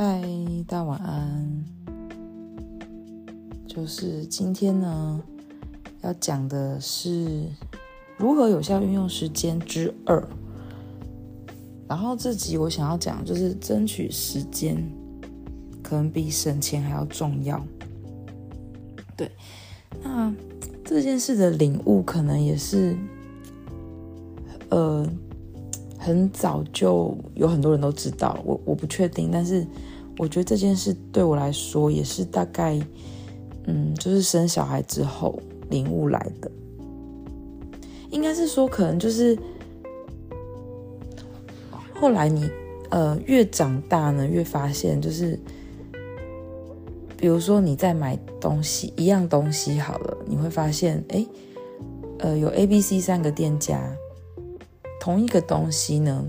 嗨，大家晚安。就是今天呢，要讲的是如何有效运用时间之二。然后这集我想要讲，就是争取时间，可能比省钱还要重要。对，那这件事的领悟，可能也是，呃。很早就有很多人都知道，我我不确定，但是我觉得这件事对我来说也是大概，嗯，就是生小孩之后领悟来的。应该是说，可能就是后来你呃越长大呢，越发现就是，比如说你在买东西一样东西好了，你会发现，哎，呃，有 A、B、C 三个店家。同一个东西呢，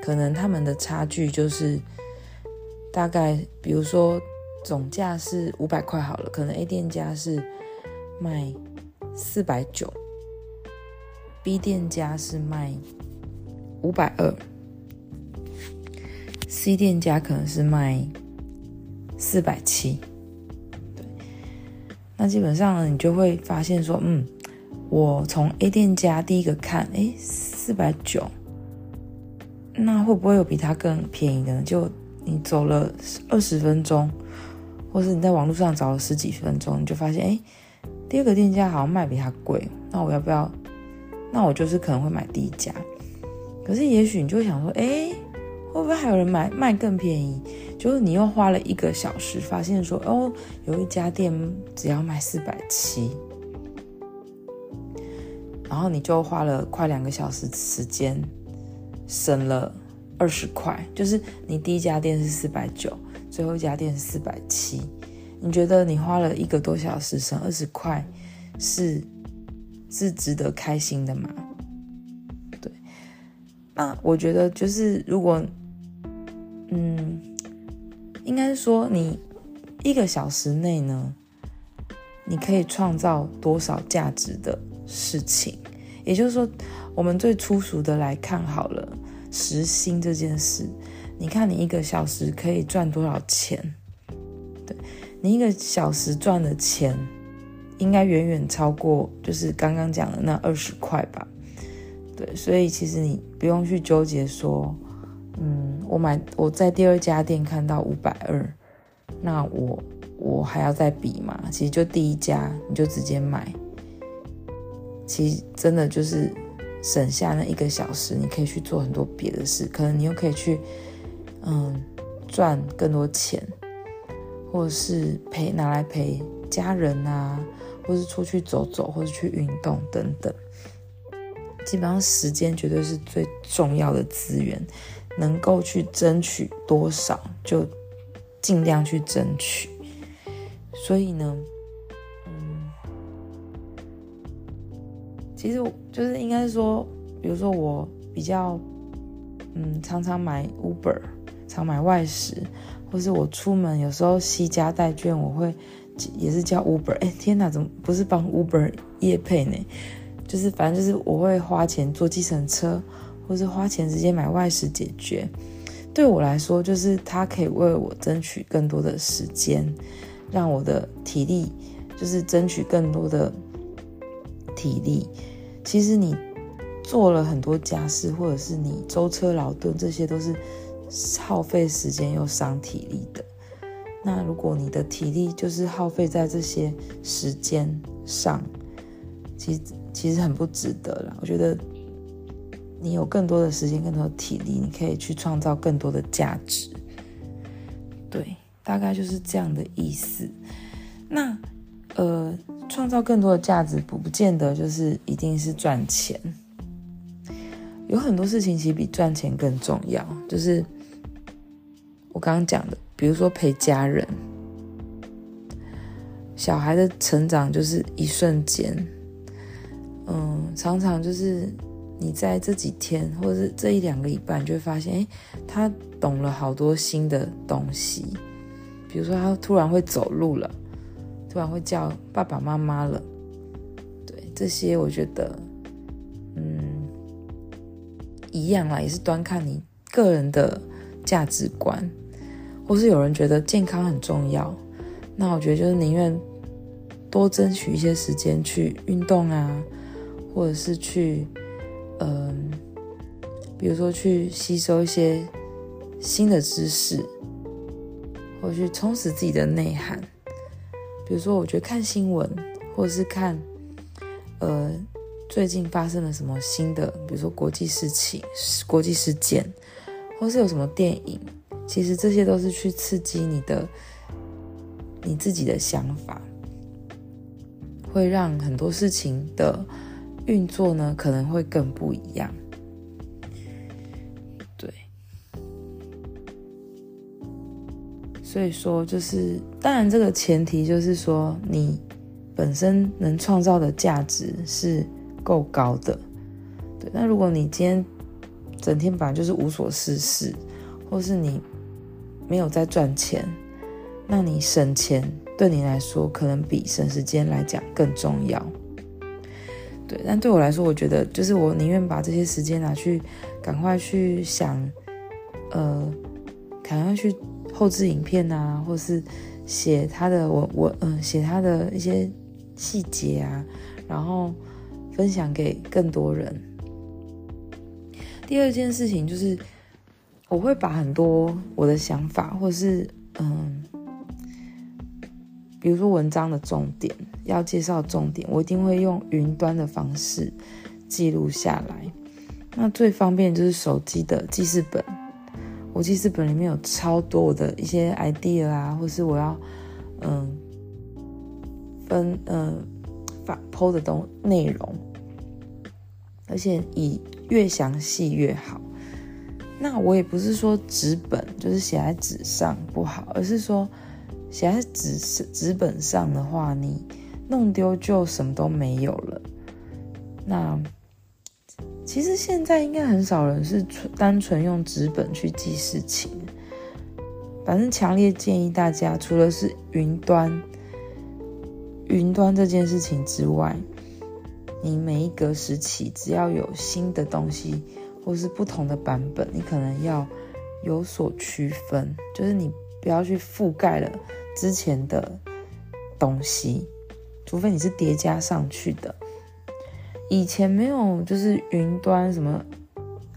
可能他们的差距就是大概，比如说总价是五百块好了，可能 A 店家是卖四百九，B 店家是卖五百二，C 店家可能是卖四百七。对，那基本上呢，你就会发现说，嗯，我从 A 店家第一个看，哎。四百九，那会不会有比它更便宜的呢？就你走了二十分钟，或是你在网络上找了十几分钟，你就发现，哎，第二个店家好像卖比它贵，那我要不要？那我就是可能会买第一家。可是也许你就会想说，哎，会不会还有人买卖更便宜？就是你又花了一个小时，发现说，哦，有一家店只要卖四百七。然后你就花了快两个小时时间，省了二十块。就是你第一家店是四百九，最后一家店是四百七。你觉得你花了一个多小时省二十块，是是值得开心的吗？对。那我觉得就是如果，嗯，应该说你一个小时内呢，你可以创造多少价值的事情，也就是说，我们最粗俗的来看好了，时薪这件事，你看你一个小时可以赚多少钱？对，你一个小时赚的钱，应该远远超过就是刚刚讲的那二十块吧？对，所以其实你不用去纠结说，嗯，我买我在第二家店看到五百二，那我我还要再比吗？其实就第一家你就直接买。其实真的就是省下那一个小时，你可以去做很多别的事，可能你又可以去嗯赚更多钱，或者是陪拿来陪家人啊，或是出去走走，或是去运动等等。基本上时间绝对是最重要的资源，能够去争取多少就尽量去争取。所以呢。其实就是应该说，比如说我比较，嗯，常常买 Uber，常买外食，或是我出门有时候携家带券，我会也是叫 Uber。哎，天哪，怎么不是帮 Uber 业配呢？就是反正就是我会花钱坐计程车，或是花钱直接买外食解决。对我来说，就是它可以为我争取更多的时间，让我的体力就是争取更多的体力。其实你做了很多家事，或者是你舟车劳顿，这些都是耗费时间又伤体力的。那如果你的体力就是耗费在这些时间上，其实其实很不值得了。我觉得你有更多的时间、更多的体力，你可以去创造更多的价值。对，大概就是这样的意思。那。创造更多的价值，不不见得就是一定是赚钱。有很多事情其实比赚钱更重要，就是我刚刚讲的，比如说陪家人，小孩的成长就是一瞬间。嗯，常常就是你在这几天或者是这一两个礼拜，你就会发现，诶，他懂了好多新的东西，比如说他突然会走路了。突然会叫爸爸妈妈了，对，这些我觉得，嗯，一样啦，也是端看你个人的价值观。或是有人觉得健康很重要，那我觉得就是宁愿多争取一些时间去运动啊，或者是去，嗯、比如说去吸收一些新的知识，或去充实自己的内涵。比如说，我觉得看新闻，或者是看，呃，最近发生了什么新的，比如说国际事情、国际事件，或是有什么电影。其实这些都是去刺激你的，你自己的想法，会让很多事情的运作呢，可能会更不一样。所以说就是，当然这个前提就是说，你本身能创造的价值是够高的。对，那如果你今天整天本来就是无所事事，或是你。没有在赚钱，那你省钱对你来说可能比省时间来讲更重要。对，但对我来说，我觉得就是我宁愿把这些时间拿去赶快去想，呃，赶快去后置影片啊，或是写他的我我嗯写他的一些细节啊，然后分享给更多人。第二件事情就是。我会把很多我的想法，或是嗯，比如说文章的重点，要介绍重点，我一定会用云端的方式记录下来。那最方便就是手机的记事本，我记事本里面有超多我的一些 idea 啊，或是我要嗯分嗯发 po 的东内容，而且以越详细越好。那我也不是说纸本就是写在纸上不好，而是说写在纸纸本上的话，你弄丢就什么都没有了。那其实现在应该很少人是纯单纯用纸本去记事情。反正强烈建议大家，除了是云端云端这件事情之外，你每一个时期只要有新的东西。或是不同的版本，你可能要有所区分，就是你不要去覆盖了之前的东西，除非你是叠加上去的。以前没有就是云端什么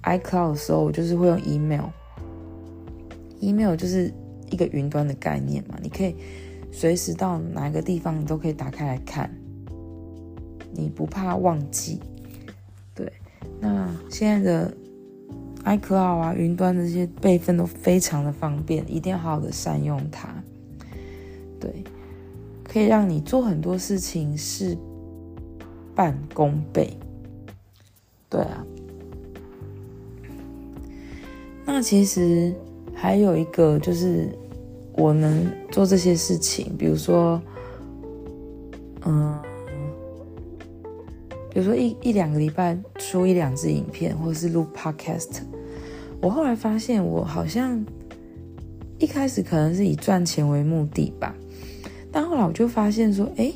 iCloud 的时候，我就是会用 email，email 就是一个云端的概念嘛，你可以随时到哪个地方你都可以打开来看，你不怕忘记。对那现在的 iCloud 啊，云端的这些备份都非常的方便，一定要好好的善用它。对，可以让你做很多事情是半功倍。对啊。那其实还有一个就是，我能做这些事情，比如说，嗯。比如说一一两个礼拜出一两支影片，或者是录 podcast。我后来发现，我好像一开始可能是以赚钱为目的吧，但后来我就发现说，哎，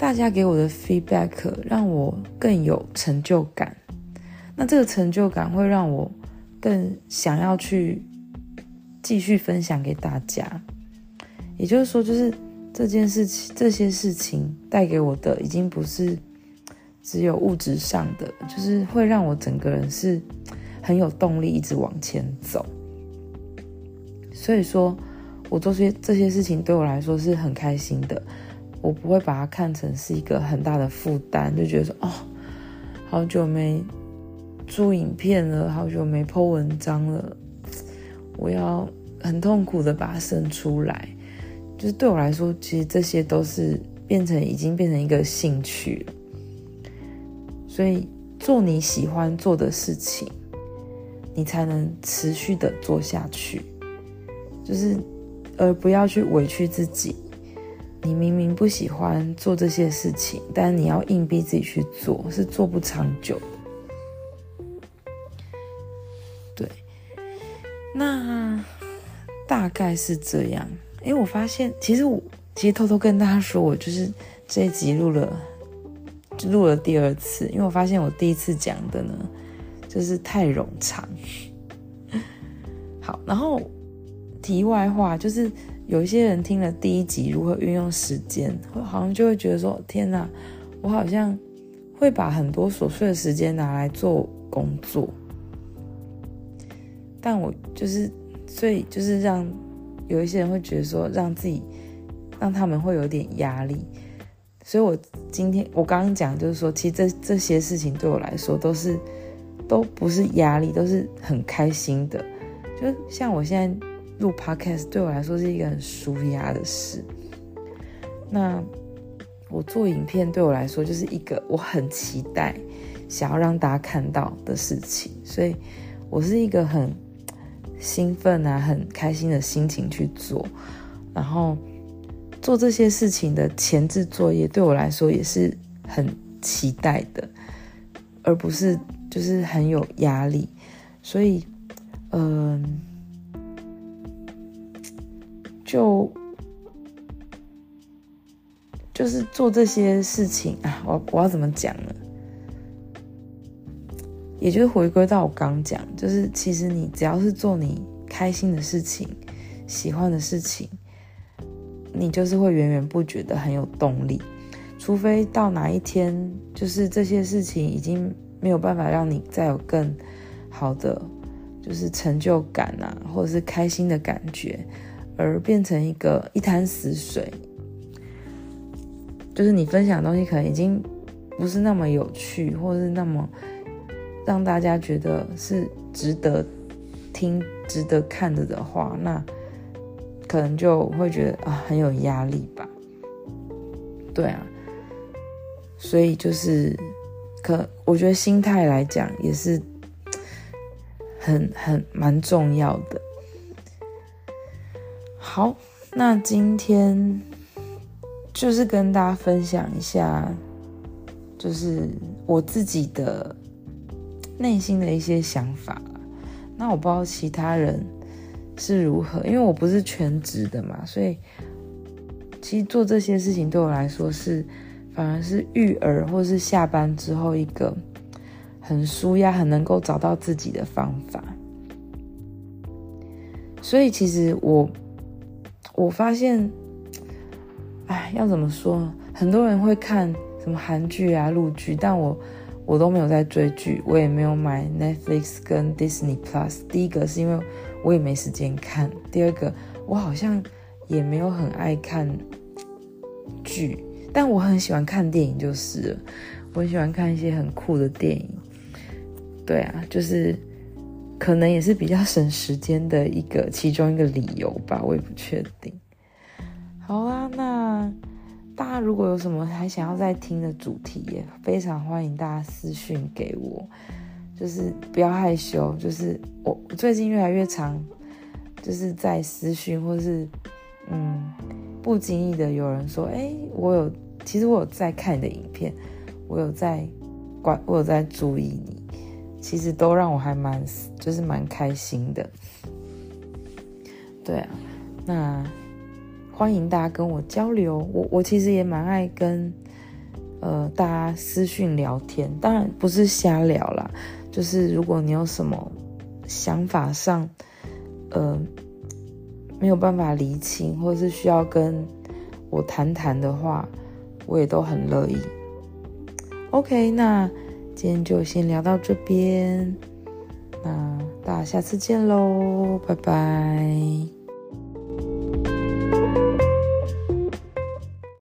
大家给我的 feedback 让我更有成就感。那这个成就感会让我更想要去继续分享给大家。也就是说，就是这件事情，这些事情带给我的已经不是。只有物质上的，就是会让我整个人是很有动力，一直往前走。所以说，我做些这些事情对我来说是很开心的。我不会把它看成是一个很大的负担，就觉得说哦，好久没出影片了，好久没 po 文章了，我要很痛苦的把它生出来。就是对我来说，其实这些都是变成已经变成一个兴趣了。所以做你喜欢做的事情，你才能持续的做下去。就是，而不要去委屈自己。你明明不喜欢做这些事情，但你要硬逼自己去做，是做不长久的。对，那大概是这样。因为我发现，其实我其实偷偷跟大家说，我就是这一集录了。录了第二次，因为我发现我第一次讲的呢，就是太冗长。好，然后题外话，就是有一些人听了第一集如何运用时间，会好像就会觉得说：天哪，我好像会把很多琐碎的时间拿来做工作。但我就是，所以就是让有一些人会觉得说，让自己让他们会有点压力。所以我今天我刚刚讲就是说，其实这这些事情对我来说都是都不是压力，都是很开心的。就像我现在。录 podcast 对我来说是一个很舒压的事。那我做影片对我来说就是一个我很期待想要让大家看到的事情，所以我是一个很兴奋啊、很开心的心情去做。然后做这些事情的前置作业对我来说也是很期待的，而不是就是很有压力。所以，嗯、就就是做这些事情啊，我我要怎么讲呢？也就是回归到我刚讲，就是其实你只要是做你开心的事情、喜欢的事情，你就是会源源不绝的很有动力。除非到哪一天，就是这些事情已经没有办法让你再有更好的就是成就感啊，或者是开心的感觉。而变成一个一潭死水，就是你分享的东西可能已经不是那么有趣，或者是那么让大家觉得是值得听、值得看的的话，那可能就会觉得啊很有压力吧。对啊，所以就是可我觉得心态来讲也是很很蛮重要的。好，那今天就是跟大家分享一下，就是我自己的内心的一些想法。那我不知道其他人是如何，因为我不是全职的嘛，所以其实做这些事情对我来说是反而是育儿或是下班之后一个很舒压、很能够找到自己的方法。所以其实我。我发现，哎，要怎么说？很多人会看什么韩剧啊、陆剧，但我我都没有在追剧，我也没有买 Netflix 跟 Disney Plus。第一个是因为我也没时间看，第二个我好像也没有很爱看剧，但我很喜欢看电影，就是我很喜欢看一些很酷的电影。对啊，就是。可能也是比较省时间的一个其中一个理由吧，我也不确定。好啦，那大家如果有什么还想要再听的主题，也非常欢迎大家私讯给我，就是不要害羞，就是我最近越来越常，就是在私讯或是嗯不经意的有人说，哎，我有其实我有在看你的影片，我有在关，我有在注意你。其实都让我还蛮，就是蛮开心的。对啊，那欢迎大家跟我交流。我我其实也蛮爱跟呃大家私讯聊天，当然不是瞎聊啦，就是如果你有什么想法上呃没有办法厘清，或是需要跟我谈谈的话，我也都很乐意。OK，那。今天就先聊到这边，那大家下次见喽，拜拜。